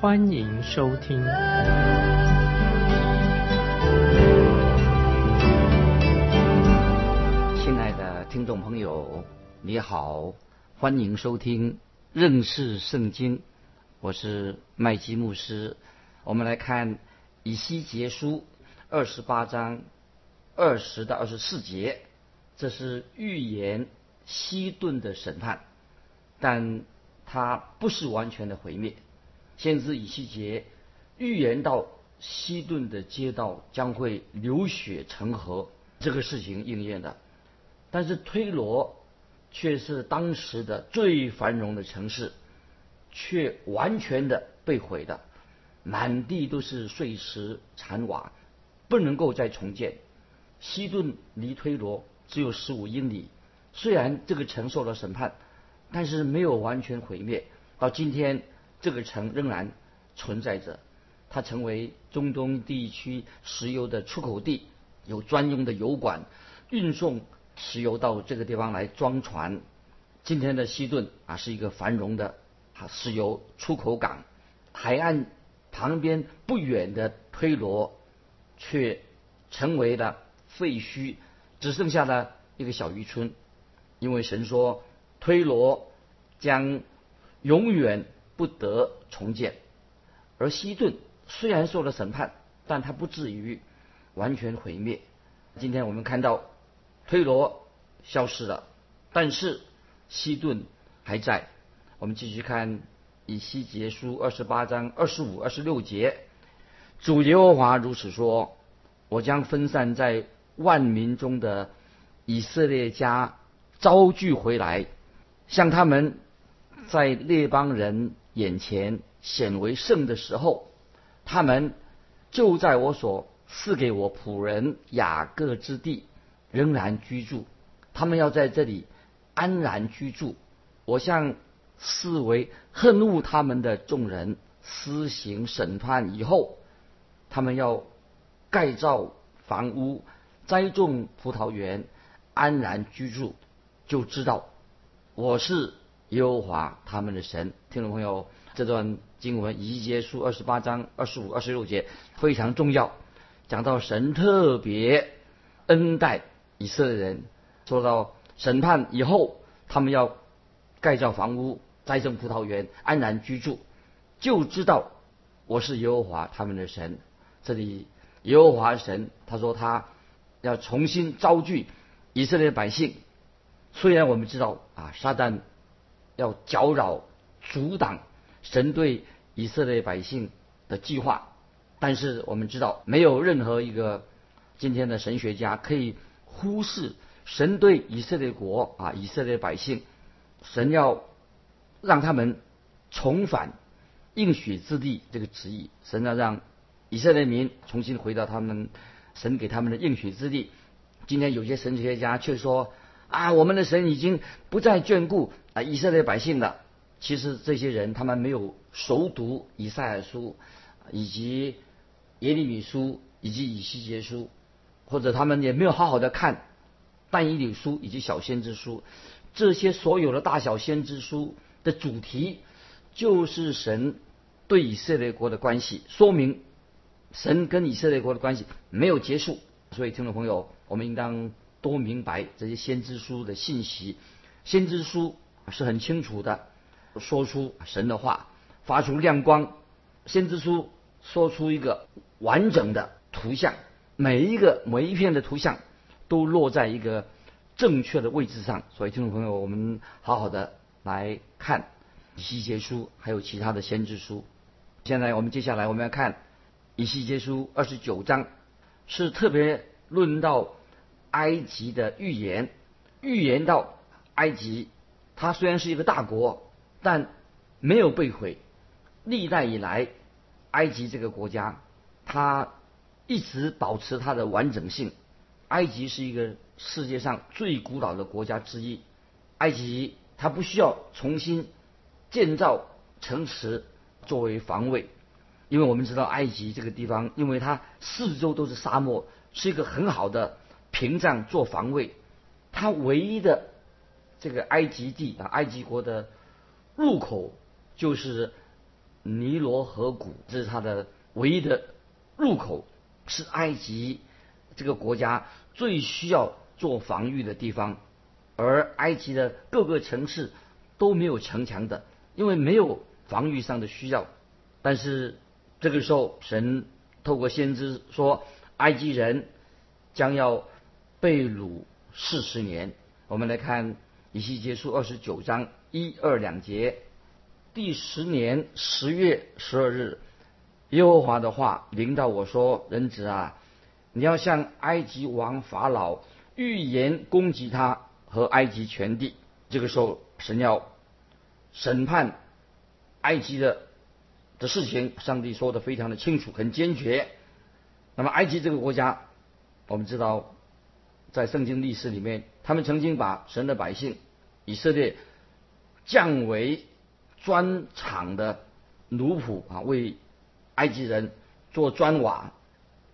欢迎收听。亲爱的听众朋友，你好，欢迎收听认识圣经，我是麦基牧师。我们来看以西结书二十八章二十到二十四节，这是预言西顿的审判，但它不是完全的毁灭。先知以西结预言到西顿的街道将会流血成河，这个事情应验了。但是推罗却是当时的最繁荣的城市，却完全的被毁的，满地都是碎石残瓦，不能够再重建。西顿离推罗只有十五英里，虽然这个城受了审判，但是没有完全毁灭。到今天，这个城仍然存在着，它成为中东地区石油的出口地，有专用的油管运送。石油到这个地方来装船。今天的西顿啊，是一个繁荣的啊石油出口港。海岸旁边不远的推罗，却成为了废墟，只剩下了一个小渔村。因为神说，推罗将永远不得重建。而西顿虽然受了审判，但他不至于完全毁灭。今天我们看到。推罗消失了，但是西顿还在。我们继续看以西结书二十八章二十五、二十六节。主耶和华如此说：“我将分散在万民中的以色列家招聚回来，向他们在列邦人眼前显为圣的时候，他们就在我所赐给我仆人雅各之地。”仍然居住，他们要在这里安然居住。我向视为恨恶他们的众人施行审判以后，他们要盖造房屋、栽种葡萄园、安然居住，就知道我是耶和华他们的神。听众朋友，这段经文一结束二十八章二十五、二十六节非常重要，讲到神特别恩待。以色列人说到审判以后，他们要盖造房屋、栽种葡萄园、安然居住，就知道我是耶和华他们的神。这里耶和华神他说他要重新招聚以色列百姓。虽然我们知道啊，撒旦要搅扰、阻挡神对以色列百姓的计划，但是我们知道没有任何一个今天的神学家可以。忽视神对以色列国啊，以色列百姓，神要让他们重返应许之地这个旨意，神要让以色列民重新回到他们神给他们的应许之地。今天有些神学家却说啊，我们的神已经不再眷顾啊以色列百姓了。其实这些人他们没有熟读以赛亚书，以及耶利米书以及以西结书。或者他们也没有好好的看《但以理书》以及《小先知书》，这些所有的大小先知书的主题，就是神对以色列国的关系，说明神跟以色列国的关系没有结束。所以，听众朋友，我们应当多明白这些先知书的信息。先知书是很清楚的，说出神的话，发出亮光。先知书说出一个完整的图像。每一个每一片的图像都落在一个正确的位置上，所以听众朋友，我们好好的来看以西结书，还有其他的先知书。现在我们接下来我们要看以西结书二十九章，是特别论到埃及的预言，预言到埃及，它虽然是一个大国，但没有被毁。历代以来，埃及这个国家它一直保持它的完整性。埃及是一个世界上最古老的国家之一。埃及它不需要重新建造城池作为防卫，因为我们知道埃及这个地方，因为它四周都是沙漠，是一个很好的屏障做防卫。它唯一的这个埃及地啊，埃及国的入口就是尼罗河谷，这是它的唯一的入口，是埃及这个国家。最需要做防御的地方，而埃及的各个城市都没有城墙的，因为没有防御上的需要。但是这个时候，神透过先知说，埃及人将要被掳四十年。我们来看以西结书二十九章一二两节，第十年十月十二日，耶和华的话临到我说：“人子啊。”你要向埃及王法老预言攻击他和埃及全地。这个时候，神要审判埃及的的事情，上帝说的非常的清楚，很坚决。那么，埃及这个国家，我们知道，在圣经历史里面，他们曾经把神的百姓以色列降为砖厂的奴仆啊，为埃及人做砖瓦。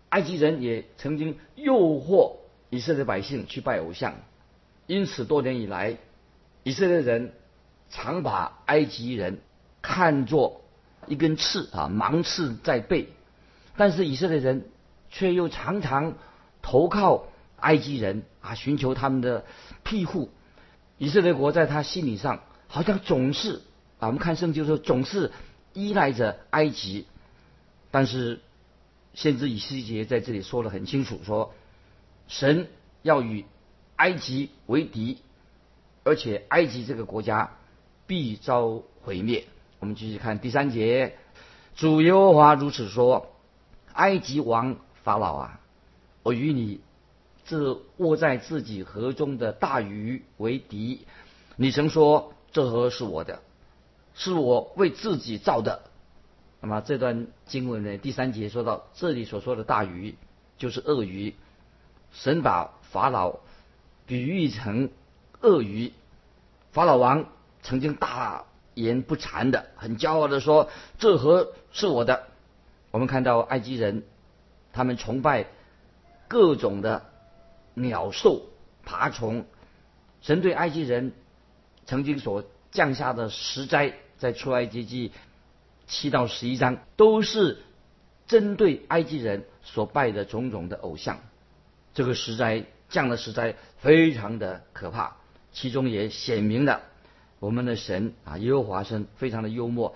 埃及人也曾经诱惑以色列百姓去拜偶像，因此多年以来，以色列人常把埃及人看作一根刺啊，芒刺在背。但是以色列人却又常常投靠埃及人啊，寻求他们的庇护。以色列国在他心理上好像总是啊，我们看圣经说总是依赖着埃及，但是。先知以西结在这里说的很清楚，说神要与埃及为敌，而且埃及这个国家必遭毁灭。我们继续看第三节，主耶和华如此说：埃及王法老啊，我与你这卧在自己河中的大鱼为敌。你曾说这河是我的，是我为自己造的。那么这段经文呢，第三节说到这里所说的大鱼就是鳄鱼，神把法老比喻成鳄鱼。法老王曾经大言不惭的、很骄傲的说：“这河是我的。”我们看到埃及人，他们崇拜各种的鸟兽、爬虫。神对埃及人曾经所降下的十灾，在出埃及记。七到十一章都是针对埃及人所拜的种种的偶像，这个十灾降的十灾非常的可怕。其中也显明了我们的神啊，耶和华神非常的幽默。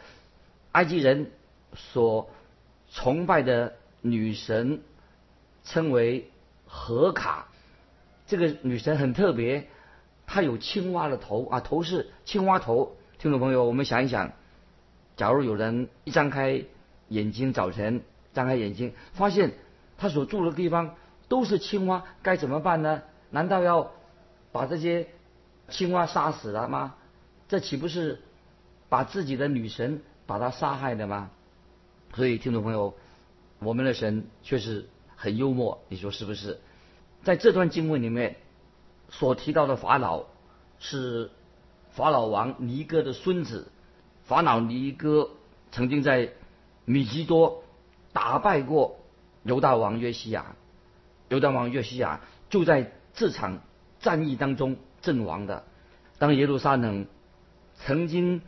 埃及人所崇拜的女神称为荷卡，这个女神很特别，她有青蛙的头啊，头是青蛙头。听众朋友，我们想一想。假如有人一张开眼睛，早晨张开眼睛，发现他所住的地方都是青蛙，该怎么办呢？难道要把这些青蛙杀死了吗？这岂不是把自己的女神把她杀害的吗？所以，听众朋友，我们的神确实很幽默，你说是不是？在这段经文里面所提到的法老是法老王尼哥的孙子。法老尼哥曾经在米基多打败过犹大王约西亚，犹大王约西亚就在这场战役当中阵亡的。当耶路撒冷曾经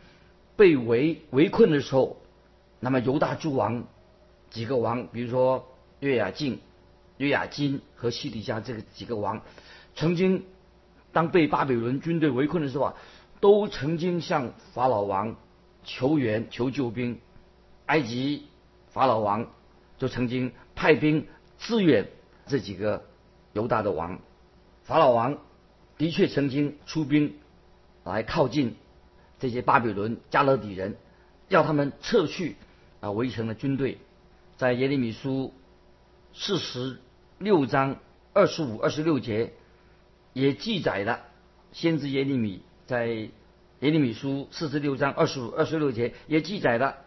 被围围困的时候，那么犹大诸王几个王，比如说约雅敬、约雅金和西底家这个几个王，曾经当被巴比伦军队围困的时候啊，都曾经向法老王。求援求救兵，埃及法老王就曾经派兵支援这几个犹大的王。法老王的确曾经出兵来靠近这些巴比伦加勒底人，要他们撤去啊围城的军队。在耶利米书四十六章二十五、二十六节也记载了先知耶利米在。耶利米书四十六章二十五、二十六节也记载了，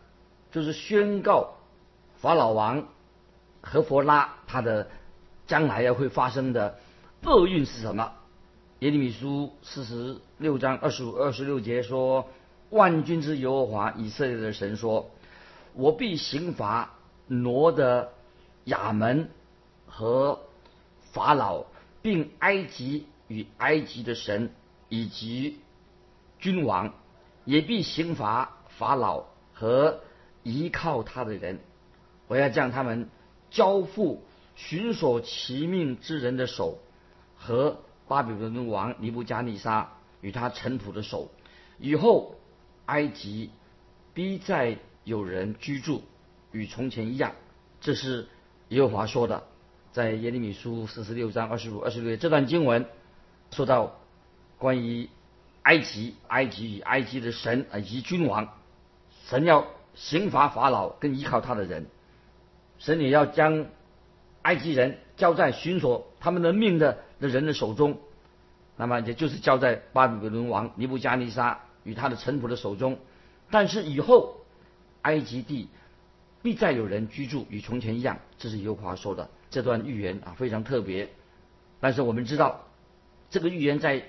就是宣告法老王和佛拉他的将来要会发生的厄运是什么？耶利米书四十六章二十五、二十六节说：“万军之耶和华以色列的神说，我必刑罚挪的亚门和法老，并埃及与埃及的神以及君王，也必刑罚法老和依靠他的人。我要将他们交付寻索其命之人的手和。”巴比伦王尼布加利沙与他尘土的手，以后埃及必再有人居住，与从前一样。这是耶和华说的，在耶利米书四十六章二十五、二十六这段经文说到关于埃及、埃及与埃及的神以及君王，神要刑罚法老跟依靠他的人，神也要将埃及人交在寻索他们的命的。的人的手中，那么也就是交在巴比伦王尼布加尼撒与他的臣仆的手中。但是以后埃及地必再有人居住，与从前一样。这是犹华说的这段预言啊，非常特别。但是我们知道，这个预言在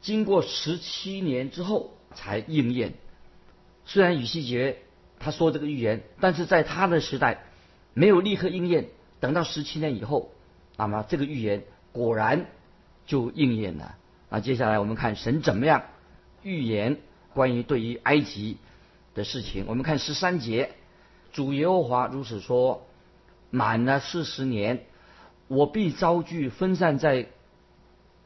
经过十七年之后才应验。虽然羽西结他说这个预言，但是在他的时代没有立刻应验。等到十七年以后，那么这个预言。果然就应验了。那接下来我们看神怎么样预言关于对于埃及的事情。我们看十三节，主耶和华如此说：满了四十年，我必招聚分散在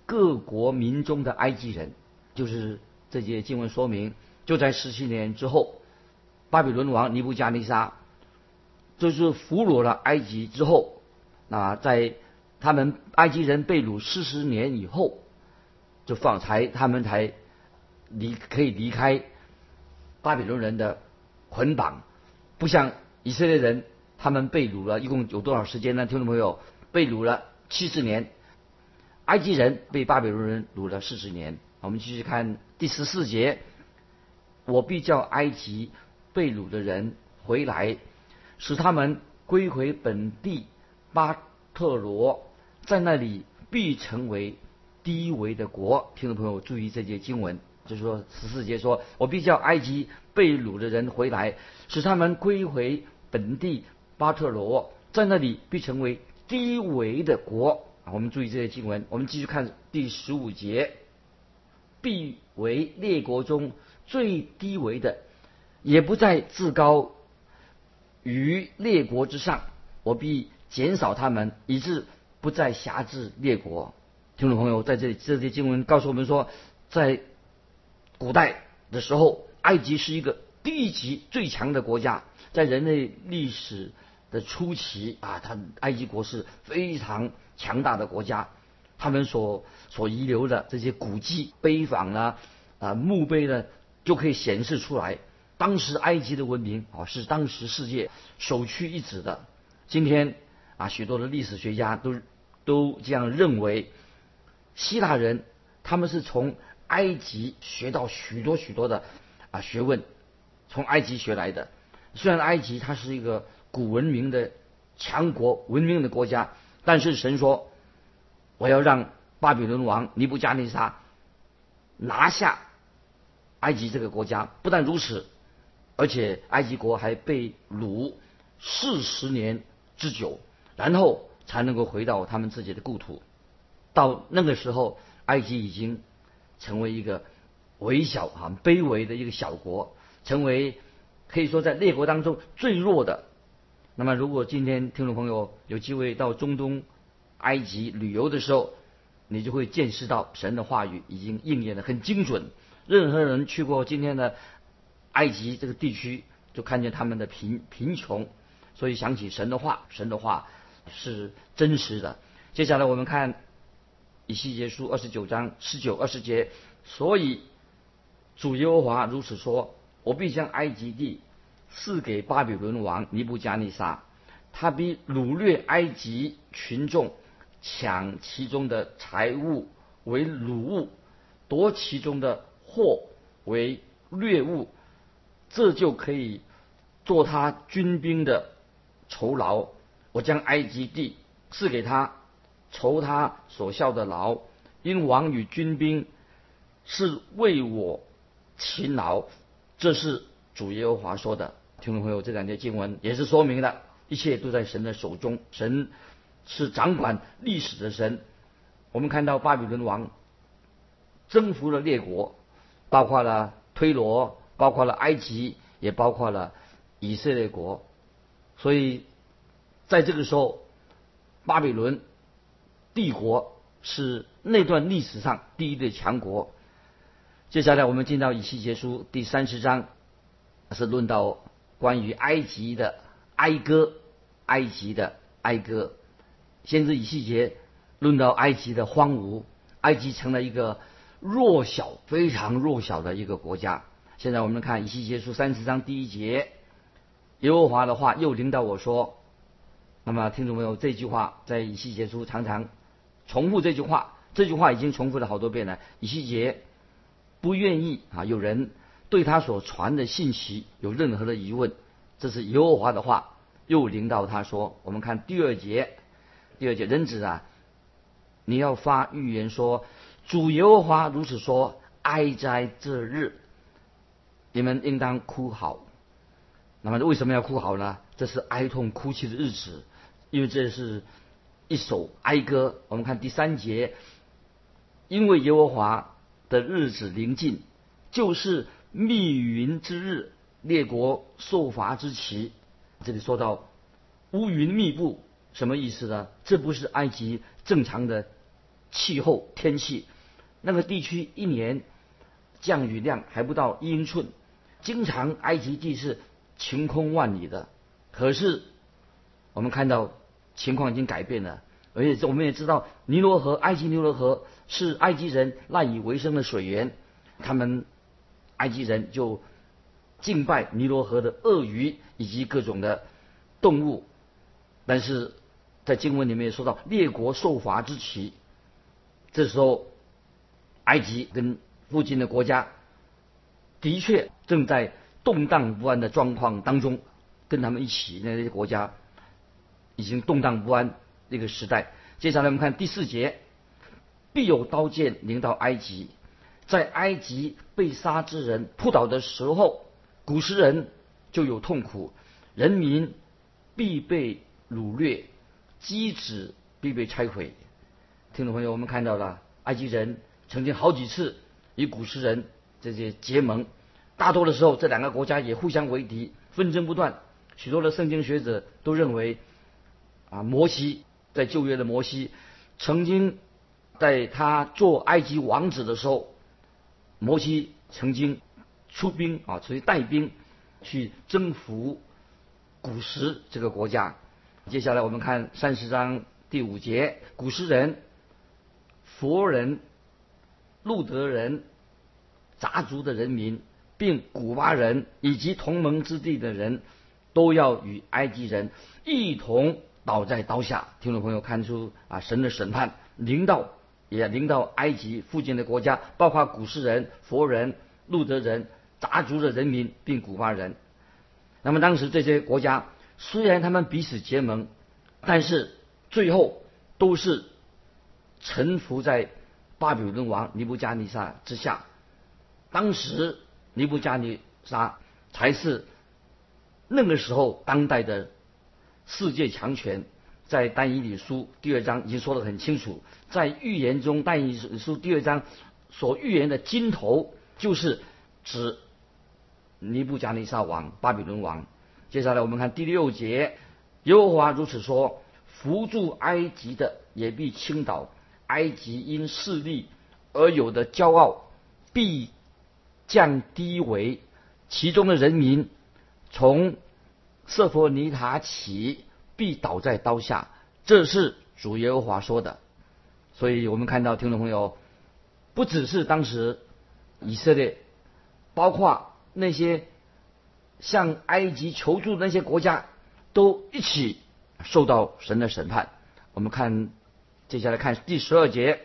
各国民中的埃及人。就是这些经文说明，就在十七年之后，巴比伦王尼布加尼撒就是俘虏了埃及之后，那在。他们埃及人被掳四十年以后，就放才他们才离可以离开巴比伦人的捆绑，不像以色列人，他们被掳了一共有多少时间呢？听众朋友，被掳了七十年，埃及人被巴比伦人掳了四十年。我们继续看第十四节，我必叫埃及被掳的人回来，使他们归回本地巴特罗。在那里必成为低微的国。听众朋友注意这节经文，就是说十四节说：“我必叫埃及被掳的人回来，使他们归回本地巴特罗，在那里必成为低微的国。”我们注意这些经文，我们继续看第十五节：“必为列国中最低微的，也不再自高于列国之上。我必减少他们，以致。”不再辖制列国，听众朋友，在这里这些经文告诉我们说，在古代的时候，埃及是一个低级最强的国家，在人类历史的初期啊，它埃及国是非常强大的国家，他们所所遗留的这些古迹碑坊呢，啊墓碑呢，就可以显示出来，当时埃及的文明啊是当时世界首屈一指的。今天。啊，许多的历史学家都都这样认为，希腊人他们是从埃及学到许多许多的啊学问，从埃及学来的。虽然埃及它是一个古文明的强国、文明的国家，但是神说，我要让巴比伦王尼布加尼撒拿下埃及这个国家。不但如此，而且埃及国还被掳四十年之久。然后才能够回到他们自己的故土。到那个时候，埃及已经成为一个微小、啊卑微的一个小国，成为可以说在列国当中最弱的。那么，如果今天听众朋友有机会到中东埃及旅游的时候，你就会见识到神的话语已经应验的很精准。任何人去过今天的埃及这个地区，就看见他们的贫贫穷，所以想起神的话，神的话。是真实的。接下来我们看以西结书二十九章十九二十节。所以主耶和华如此说：我必将埃及地赐给巴比伦王尼布加尼撒，他必掳掠埃及群众，抢其中的财物为掳物，夺其中的货为掠物，这就可以做他军兵的酬劳。我将埃及地赐给他，酬他所效的劳，因王与军兵是为我勤劳。这是主耶和华说的。听众朋友，这两节经文也是说明了，一切都在神的手中，神是掌管历史的神。我们看到巴比伦王征服了列国，包括了推罗，包括了埃及，也包括了以色列国。所以，在这个时候，巴比伦帝国是那段历史上第一的强国。接下来，我们进到以西结书第三十章，是论到关于埃及的哀歌，埃及的哀歌。先知以西结论到埃及的荒芜，埃及成了一个弱小、非常弱小的一个国家。现在我们看以西结书三十章第一节。耶和华的话又领导我说：“那么听众朋友，这句话在以西结书常常重复这句话，这句话已经重复了好多遍了。以西结不愿意啊，有人对他所传的信息有任何的疑问，这是耶和华的话又领导他说。我们看第二节，第二节人子啊，你要发预言说，主耶和华如此说：哀哉这日，你们应当哭嚎。”那么为什么要哭嚎呢？这是哀痛哭泣的日子，因为这是一首哀歌。我们看第三节，因为耶和华的日子临近，就是密云之日，列国受罚之期。这里说到乌云密布，什么意思呢？这不是埃及正常的气候天气，那个地区一年降雨量还不到一英寸，经常埃及地是。晴空万里的，可是我们看到情况已经改变了，而且我们也知道尼罗河、埃及尼罗河是埃及人赖以为生的水源，他们埃及人就敬拜尼罗河的鳄鱼以及各种的动物，但是在经文里面也说到列国受罚之期，这时候埃及跟附近的国家的确正在。动荡不安的状况当中，跟他们一起那些国家已经动荡不安那个时代。接下来我们看第四节，必有刀剑临到埃及，在埃及被杀之人扑倒的时候，古时人就有痛苦，人民必被掳掠，基址必被拆毁。听众朋友，我们看到了埃及人曾经好几次与古时人这些结盟。大多的时候，这两个国家也互相为敌，纷争不断。许多的圣经学者都认为，啊，摩西在旧约的摩西，曾经在他做埃及王子的时候，摩西曾经出兵啊，出去带兵去征服古时这个国家。接下来我们看三十章第五节，古时人、佛人、路德人、杂族的人民。并古巴人以及同盟之地的人，都要与埃及人一同倒在刀下。听众朋友看出啊，神的审判临到，也临到埃及附近的国家，包括古时人、佛人、路德人、杂族的人民，并古巴人。那么当时这些国家虽然他们彼此结盟，但是最后都是臣服在巴比伦王尼布加尼撒之下。当时。尼布加尼撒才是那个时候当代的世界强权，在但以理书第二章已经说得很清楚，在预言中，但以理书第二章所预言的金头就是指尼布加尼撒王巴比伦王。接下来我们看第六节，耶和华如此说：扶助埃及的也必倾倒，埃及因势力而有的骄傲必。降低为其中的人民，从瑟佛尼塔起必倒在刀下，这是主耶和华说的。所以我们看到听众朋友，不只是当时以色列，包括那些向埃及求助的那些国家，都一起受到神的审判。我们看接下来看第十二节，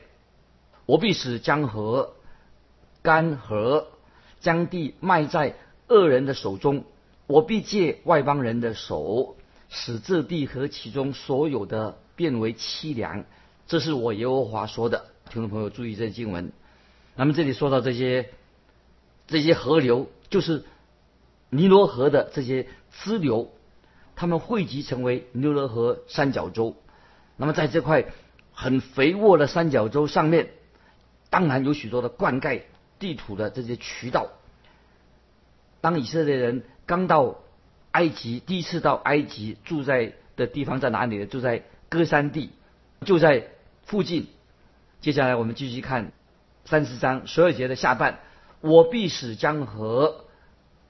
我必使江河干涸。将地卖在恶人的手中，我必借外邦人的手使这地和其中所有的变为凄凉。这是我耶和华说的。听众朋友注意这经文。那么这里说到这些这些河流，就是尼罗河的这些支流，它们汇集成为尼罗河三角洲。那么在这块很肥沃的三角洲上面，当然有许多的灌溉地土的这些渠道。当以色列人刚到埃及，第一次到埃及住在的地方在哪里呢？住在歌山地，就在附近。接下来我们继续看三十章十二节的下半，我必使江河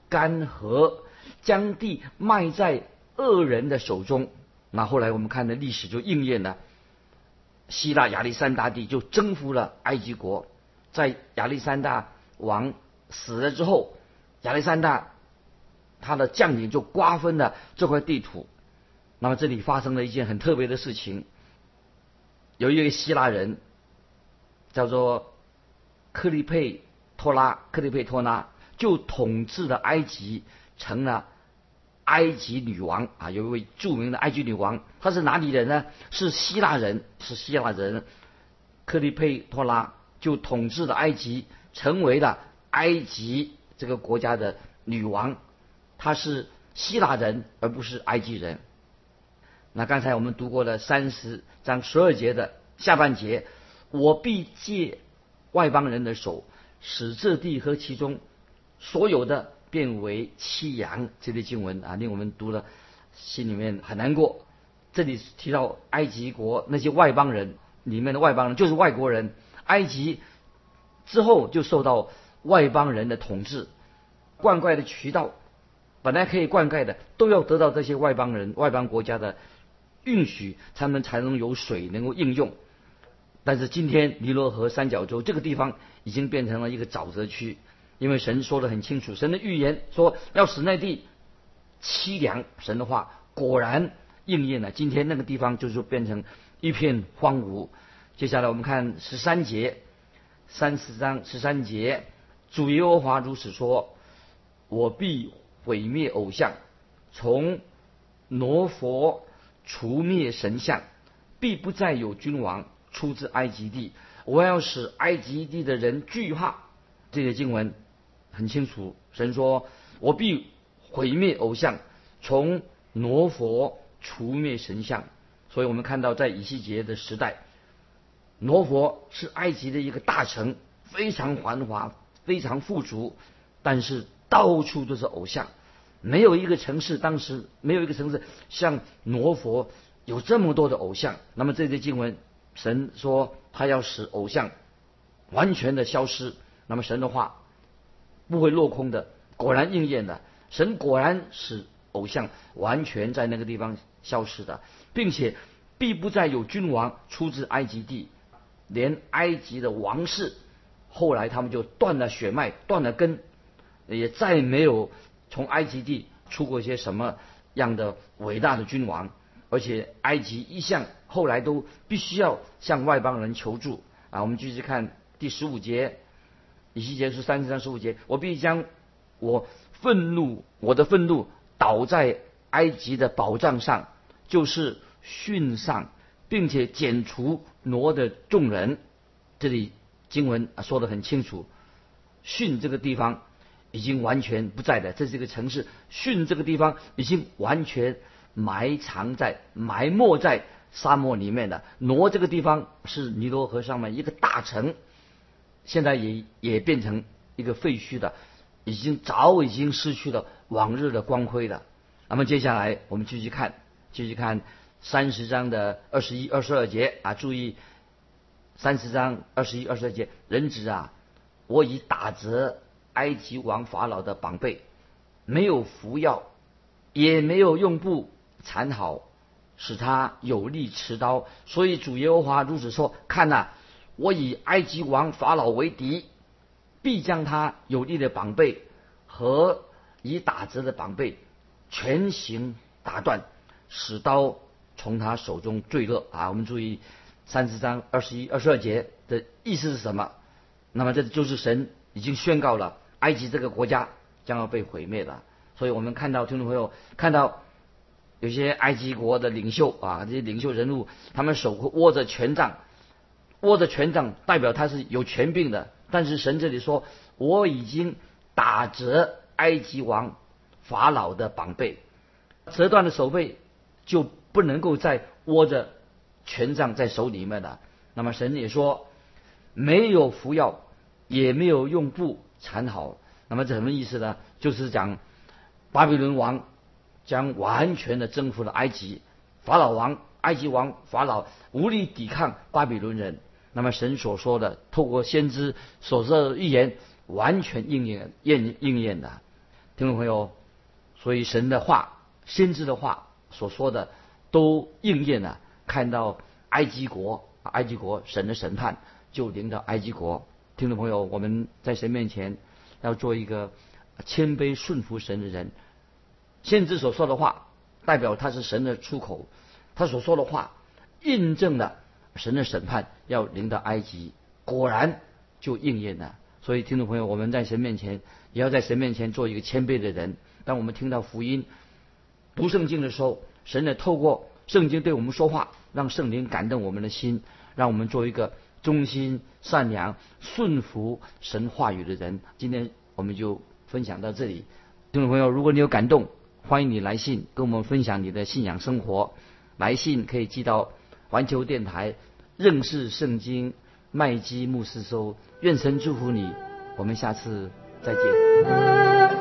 干涸，将地卖在恶人的手中。那后来我们看的历史就应验了，希腊亚历山大帝就征服了埃及国，在亚历山大王死了之后，亚历山大他的将领就瓜分了这块地图。那么这里发生了一件很特别的事情，有一位希腊人。叫做克利佩托拉，克利佩托拉就统治了埃及，成了埃及女王啊！有一位著名的埃及女王，她是哪里人呢？是希腊人，是希腊人。克利佩托拉就统治了埃及，成为了埃及这个国家的女王。他是希腊人，而不是埃及人。那刚才我们读过了三十章十二节的下半节。我必借外邦人的手，使这地和其中所有的变为凄凉。这类经文啊，令我们读了心里面很难过。这里提到埃及国那些外邦人里面的外邦人，就是外国人。埃及之后就受到外邦人的统治，灌溉的渠道本来可以灌溉的，都要得到这些外邦人、外邦国家的允许，他们才能有水能够应用。但是今天尼罗河三角洲这个地方已经变成了一个沼泽区，因为神说的很清楚，神的预言说要使那地凄凉，神的话果然应验了。今天那个地方就是变成一片荒芜。接下来我们看十三节，三十章十三节，主耶和华如此说：我必毁灭偶像，从挪佛除灭神像，必不再有君王。出自埃及地，我要使埃及地的人惧怕。这些经文很清楚，神说：“我必毁灭偶像，从挪佛除灭神像。”所以我们看到，在以西结的时代，挪佛是埃及的一个大城，非常繁华，非常富足，但是到处都是偶像，没有一个城市当时没有一个城市像挪佛有这么多的偶像。那么这些经文。神说他要使偶像完全的消失，那么神的话不会落空的，果然应验的。神果然使偶像完全在那个地方消失的，并且必不再有君王出自埃及地，连埃及的王室后来他们就断了血脉，断了根，也再没有从埃及地出过一些什么样的伟大的君王。而且埃及一向后来都必须要向外邦人求助啊！我们继续看第十五节，以西结书三十章十五节：我必将我愤怒，我的愤怒倒在埃及的宝藏上，就是殉上，并且剪除挪的众人。这里经文说的很清楚，殉这个地方已经完全不在的，这是一个城市。殉这个地方已经完全。埋藏在埋没在沙漠里面的挪这个地方是尼罗河上面一个大城，现在也也变成一个废墟的，已经早已经失去了往日的光辉了。那么接下来我们继续看，继续看三十章的二十一、二十二节啊，注意三十章二十一、二十二节，人子啊，我已打折埃及王法老的绑背，没有服药，也没有用布。缠好，使他有力持刀。所以主耶和华如此说：看呐，我以埃及王法老为敌，必将他有力的绑背和已打折的绑背全行打断，使刀从他手中坠落。啊，我们注意三十章二十一、二十二节的意思是什么？那么这就是神已经宣告了，埃及这个国家将要被毁灭了。所以我们看到听众朋友看到。有些埃及国的领袖啊，这些领袖人物，他们手握着权杖，握着权杖代表他是有权柄的。但是神这里说，我已经打折埃及王法老的膀背，折断了手背，就不能够再握着权杖在手里面了。那么神也说，没有服药，也没有用布缠好。那么这什么意思呢？就是讲巴比伦王将完全的征服了埃及，法老王、埃及王法老无力抵抗巴比伦人。那么神所说的，透过先知所说的预言，完全应验应应验的，听众朋友，所以神的话、先知的话所说的都应验了。看到埃及国，埃及国神的审判就临到埃及国。听众朋友，我们在神面前要做一个谦卑顺服神的人。先知所说的话，代表他是神的出口，他所说的话印证了。神的审判要临到埃及，果然就应验了。所以，听众朋友，我们在神面前也要在神面前做一个谦卑的人。当我们听到福音、读圣经的时候，神也透过圣经对我们说话，让圣灵感动我们的心，让我们做一个忠心、善良、顺服神话语的人。今天我们就分享到这里。听众朋友，如果你有感动，欢迎你来信跟我们分享你的信仰生活。来信可以寄到。环球电台认识圣经麦基牧师说：“愿神祝福你，我们下次再见。”